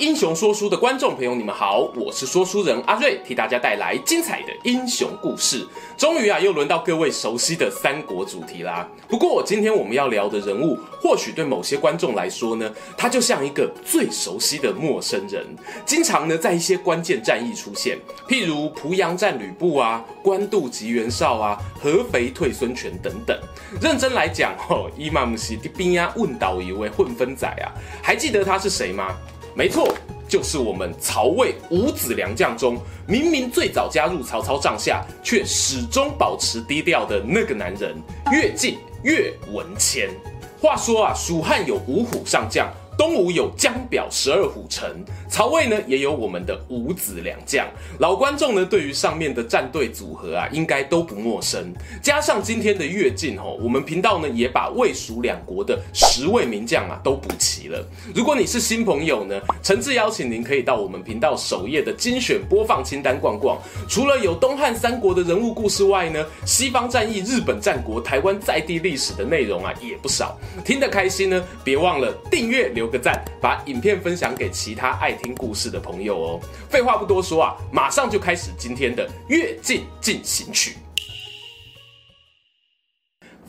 英雄说书的观众朋友，你们好，我是说书人阿瑞，替大家带来精彩的英雄故事。终于啊，又轮到各位熟悉的三国主题啦。不过，今天我们要聊的人物，或许对某些观众来说呢，他就像一个最熟悉的陌生人，经常呢在一些关键战役出现，譬如濮阳战吕布啊，官渡击袁绍啊，合肥退孙权等等。认真来讲，吼，伊嘛不是的边呀问倒一位混分仔啊，还记得他是谁吗？没错，就是我们曹魏五子良将中，明明最早加入曹操帐下，却始终保持低调的那个男人——乐进、乐文谦。话说啊，蜀汉有五虎上将。东吴有江表十二虎臣，曹魏呢也有我们的五子良将。老观众呢对于上面的战队组合啊，应该都不陌生。加上今天的跃进吼，我们频道呢也把魏蜀两国的十位名将啊都补齐了。如果你是新朋友呢，诚挚邀请您可以到我们频道首页的精选播放清单逛逛。除了有东汉三国的人物故事外呢，西方战役、日本战国、台湾在地历史的内容啊也不少。听得开心呢，别忘了订阅留个赞，把影片分享给其他爱听故事的朋友哦。废话不多说啊，马上就开始今天的越境进行曲。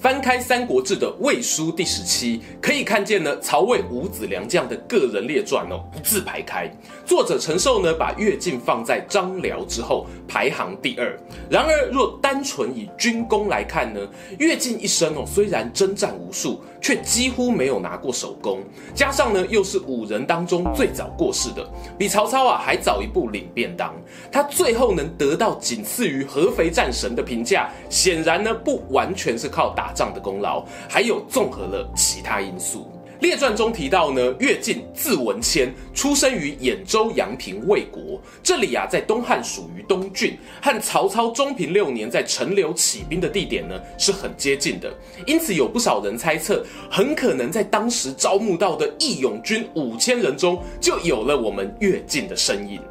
翻开《三国志》的魏书第十期，可以看见呢曹魏五子良将的个人列传哦，一字排开。作者陈寿呢把乐进放在张辽之后，排行第二。然而若单纯以军功来看呢，乐进一生哦虽然征战无数，却几乎没有拿过首功。加上呢又是五人当中最早过世的，比曹操啊还早一步领便当。他最后能得到仅次于合肥战神的评价，显然呢不完全是靠打仗的功劳，还有综合了其他因素。列传中提到呢，乐进字文谦，出生于兖州阳平魏国。这里啊，在东汉属于东郡，和曹操中平六年在陈留起兵的地点呢是很接近的。因此，有不少人猜测，很可能在当时招募到的义勇军五千人中，就有了我们乐进的身影。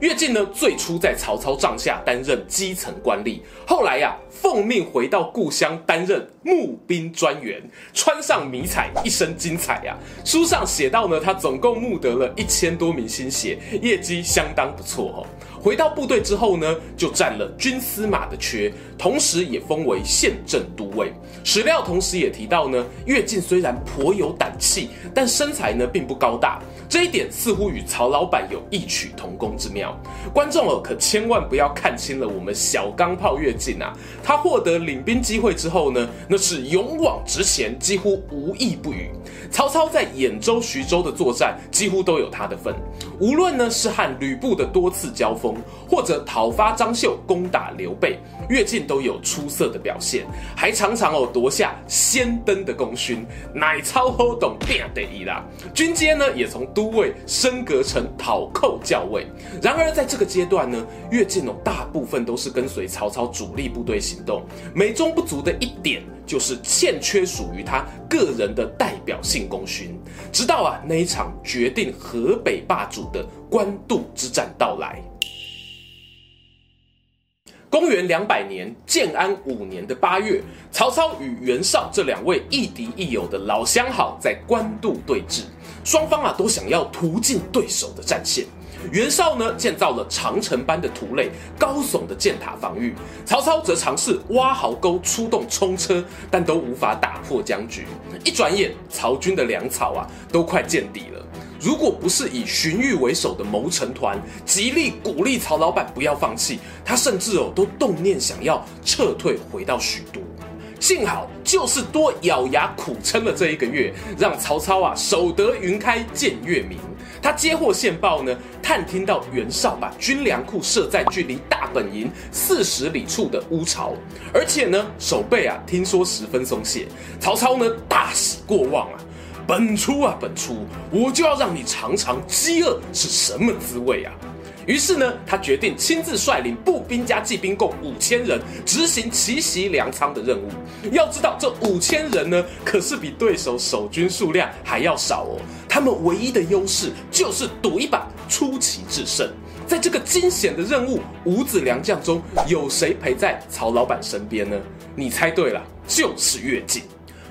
乐进呢，最初在曹操帐下担任基层官吏，后来呀、奉命回到故乡担任募兵专员，穿上迷彩，一身精彩呀、书上写到呢，他总共募得了一千多名新血，业绩相当不错哦。回到部队之后呢，就占了军司马的缺，同时也封为县镇都尉。史料同时也提到呢，乐进虽然颇有胆气，但身材呢并不高大。这一点似乎与曹老板有异曲同工之妙。观众哦，可千万不要看清了我们小钢炮乐进啊！他获得领兵机会之后呢，那是勇往直前，几乎无意不语。曹操在兖州、徐州的作战，几乎都有他的份。无论呢是和吕布的多次交锋，或者讨伐张绣、攻打刘备，乐进都有出色的表现，还常常哦夺下先登的功勋，乃超好懂变得意啦。军阶呢也从都尉升格成讨寇校尉。然而在这个阶段呢，乐进哦大部分都是跟随曹操主力部队行动，美中不足的一点。就是欠缺属于他个人的代表性功勋，直到啊那一场决定河北霸主的官渡之战到来。公元两百年建安五年的八月，曹操与袁绍这两位亦敌亦友的老相好在官渡对峙，双方啊都想要屠尽对手的战线。袁绍呢，建造了长城般的土垒，高耸的箭塔防御；曹操则尝试挖壕沟，出动冲车，但都无法打破僵局。一转眼，曹军的粮草啊，都快见底了。如果不是以荀彧为首的谋臣团极力鼓励曹老板不要放弃，他甚至哦都动念想要撤退回到许都。幸好就是多咬牙苦撑了这一个月，让曹操啊守得云开见月明。他接获线报呢，探听到袁绍把军粮库设在距离大本营四十里处的乌巢，而且呢守备啊听说十分松懈。曹操呢大喜过望啊，本初啊本初，我就要让你尝尝饥饿是什么滋味啊！于是呢，他决定亲自率领步兵加骑兵共五千人，执行奇袭粮仓的任务。要知道，这五千人呢，可是比对手守军数量还要少哦。他们唯一的优势就是赌一把出奇制胜。在这个惊险的任务，五子良将中有谁陪在曹老板身边呢？你猜对了，就是乐进。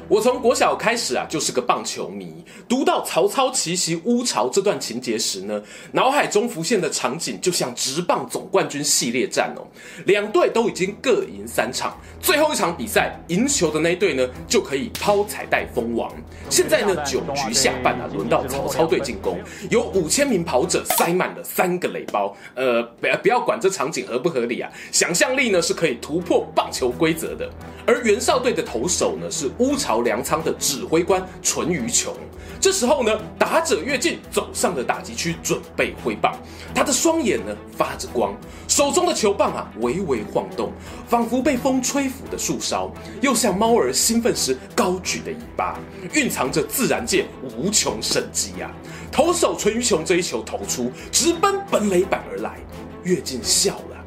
我从国小开始啊，就是个棒球迷。读到曹操奇袭乌巢这段情节时呢，脑海中浮现的场景就像直棒总冠军系列战哦，两队都已经各赢三场，最后一场比赛赢球的那一队呢，就可以抛彩带封王。现在呢，九局下半啊，轮到曹操队进攻，有五千名跑者塞满了三个垒包。呃，不要不要管这场景合不合理啊，想象力呢是可以突破棒球规则的。而袁绍队的投手呢是乌巢粮仓的指挥官淳于琼。这时候呢，打者跃进走上了打击区，准备挥棒。他的双眼呢发着光，手中的球棒啊微微晃动，仿佛被风吹拂的树梢，又像猫儿兴奋时高举的尾巴，蕴藏着自然界无穷生机啊！投手淳于琼这一球投出，直奔本垒板而来。跃进笑了，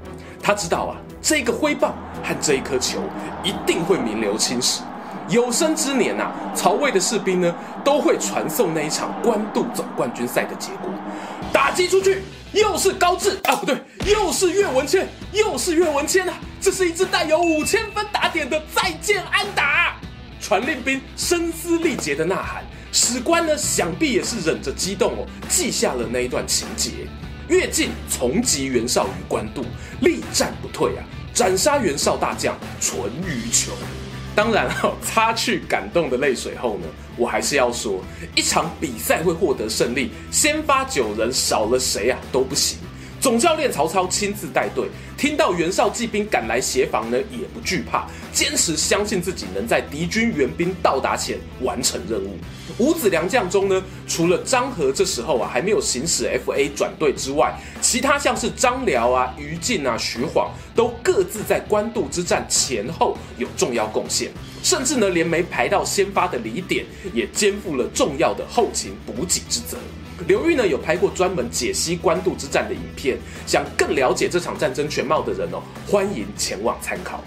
他知道啊，这个挥棒和这一颗球一定会名留青史。有生之年呐、曹魏的士兵呢都会传颂那一场官渡总冠军赛的结果。打击出去，又是高志啊，不对，又是岳文谦，又是岳文谦啊！这是一支带有五千分打点的再见安打。传令兵声嘶力竭的呐喊，史官呢想必也是忍着激动哦，记下了那一段情节。乐进重击袁绍于官渡，力战不退啊，斩杀袁绍大将淳于琼。当然哈，擦去感动的泪水后呢，我还是要说，一场比赛会获得胜利，先发九人少了谁啊都不行。总教练曹操亲自带队，听到袁绍骑兵赶来协防呢，也不惧怕，坚持相信自己能在敌军援兵到达前完成任务。五子良将中呢，除了张郃这时候啊还没有行使 FA 转队之外，其他像是张辽啊、于禁啊、徐晃，都各自在官渡之战前后有重要贡献，甚至呢连没排到先发的李典也肩负了重要的后勤补给之责。刘玉呢有拍过专门解析官渡之战的影片，想更了解这场战争全貌的人哦，欢迎前往参考。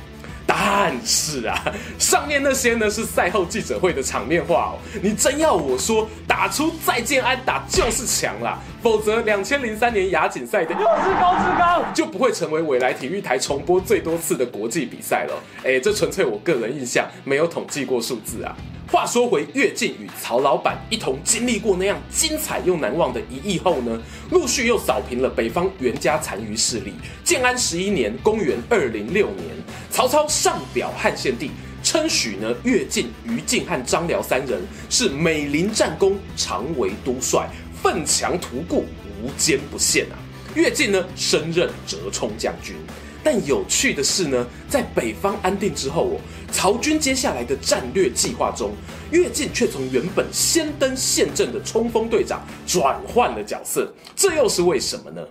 但是啊，上面那些呢是赛后记者会的场面话哦，你真要我说打出再见安打就是强啦，否则两千零三年亚锦赛的又是高志刚就不会成为未来体育台重播最多次的国际比赛了。哎，这纯粹我个人印象，没有统计过数字啊。话说回跃进与曹老板一同经历过那样精彩又难忘的一役后呢，陆续又扫平了北方袁家残余势力。建安十一年（公元二零六年），曹操上表汉献帝，称许呢乐进、于禁和张辽三人是美临战功，常为督帅，奋强图固，无坚不陷啊。乐进呢升任折冲将军。但有趣的是呢，在北方安定之后哦，曹军接下来的战略计划中，乐进却从原本先登陷阵的冲锋队长转换了角色，这又是为什么呢？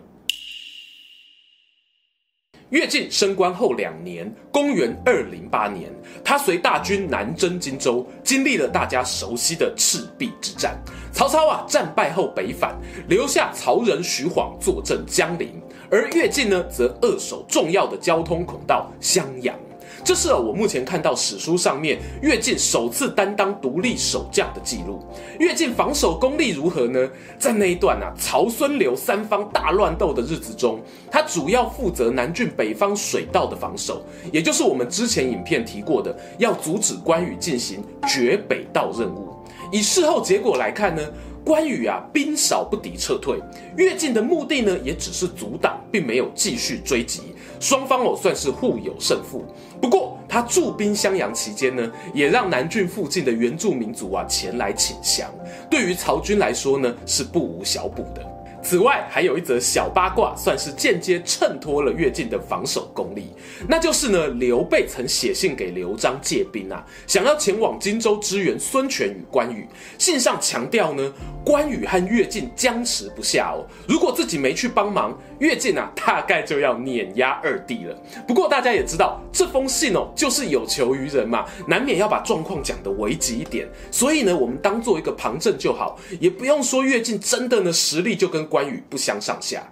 乐进升官后两年，公元二零八年，他随大军南征荆州，经历了大家熟悉的赤壁之战。曹操啊，战败后北返，留下曹仁、徐晃坐镇江陵。而乐进呢，则扼守重要的交通孔道襄阳。这是我目前看到史书上面乐进首次担当独立守将的记录。乐进防守功力如何呢？在那一段啊，曹孙刘三方大乱斗的日子中，他主要负责南郡北方水道的防守，也就是我们之前影片提过的，要阻止关羽进行绝北道任务。以事后结果来看呢？关羽啊，兵少不敌撤退，乐进的目的呢，也只是阻挡，并没有继续追击，双方哦算是互有胜负。不过他驻兵襄阳期间呢，也让南郡附近的原住民族啊前来请降，对于曹军来说呢，是不无小补的。此外，还有一则小八卦，算是间接衬托了乐进的防守功力。那就是呢，刘备曾写信给刘璋借兵啊，想要前往荆州支援孙权与关羽。信上强调呢，关羽和乐进僵持不下哦，如果自己没去帮忙，乐进啊大概就要碾压二弟了。不过大家也知道，这封信哦，就是有求于人嘛，难免要把状况讲得危急一点。所以呢，我们当做一个旁证就好，也不用说乐进真的呢实力就跟关羽不相上下。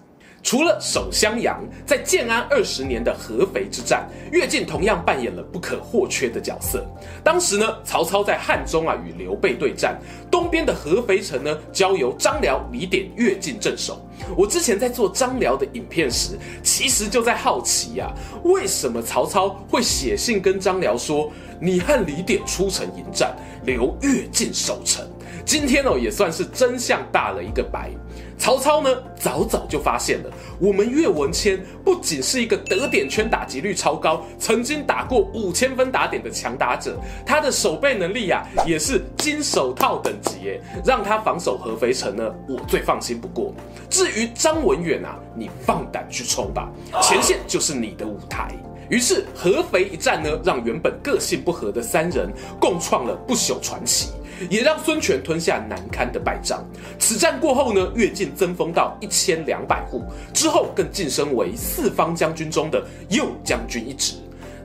除了守襄阳，在建安二十年的合肥之战，乐进同样扮演了不可或缺的角色。当时呢，曹操在汉中啊与刘备对战，东边的合肥城呢交由张辽、李典、乐进镇守。我之前在做张辽的影片时，其实就在好奇呀、啊，为什么曹操会写信跟张辽说，你和李典出城迎战，留乐进守城？今天哦，也算是真相大了一个白。曹操呢，早早就发现了，我们岳文谦不仅是一个得点圈打击率超高，曾经打过五千分打点的强打者，他的守备能力呀、也是金手套等级耶，让他防守合肥城呢，我最放心不过。至于张文远啊，你放胆去冲吧，前线就是你的舞台。于是合肥一战呢，让原本个性不合的三人共创了不朽传奇。也让孙权吞下难堪的败仗。此战过后呢，越进增封到一千两百户，之后更晋升为四方将军中的右将军一职。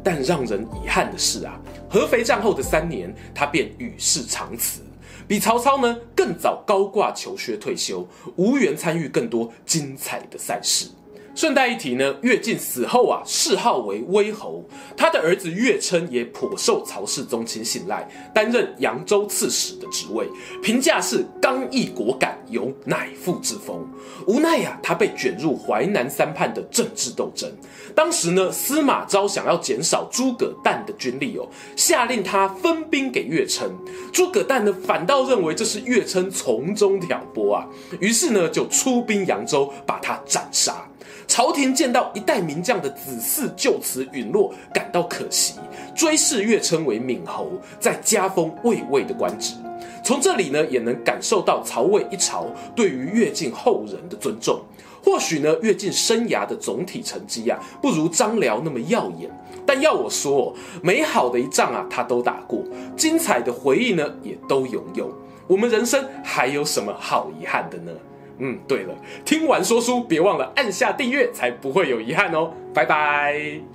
但让人遗憾的是啊，合肥战后的三年，他便与世长辞，比曹操呢更早高挂求学退休，无缘参与更多精彩的赛事。顺带一提呢，乐进死后啊，谥号为威侯。他的儿子乐琛也颇受曹氏宗亲信赖，担任扬州刺史的职位，评价是刚毅果敢，有乃父之风。无奈呀、他被卷入淮南三叛的政治斗争。当时呢，司马昭想要减少诸葛诞的军力哦，下令他分兵给乐琛。诸葛诞呢，反倒认为这是乐琛从中挑拨啊，于是呢，就出兵扬州，把他斩杀。朝廷见到一代名将的子嗣就此陨落，感到可惜，追谥乐琛为闵侯，再加封魏魏的官职。从这里呢，也能感受到曹魏一朝对于乐进后人的尊重。或许呢，乐进生涯的总体成绩啊，不如张辽那么耀眼。但要我说，美好的一仗啊，他都打过；精彩的回忆呢，也都拥有。我们人生还有什么好遗憾的呢？嗯，对了，听完说书，别忘了按下订阅，才不会有遗憾哦。拜拜！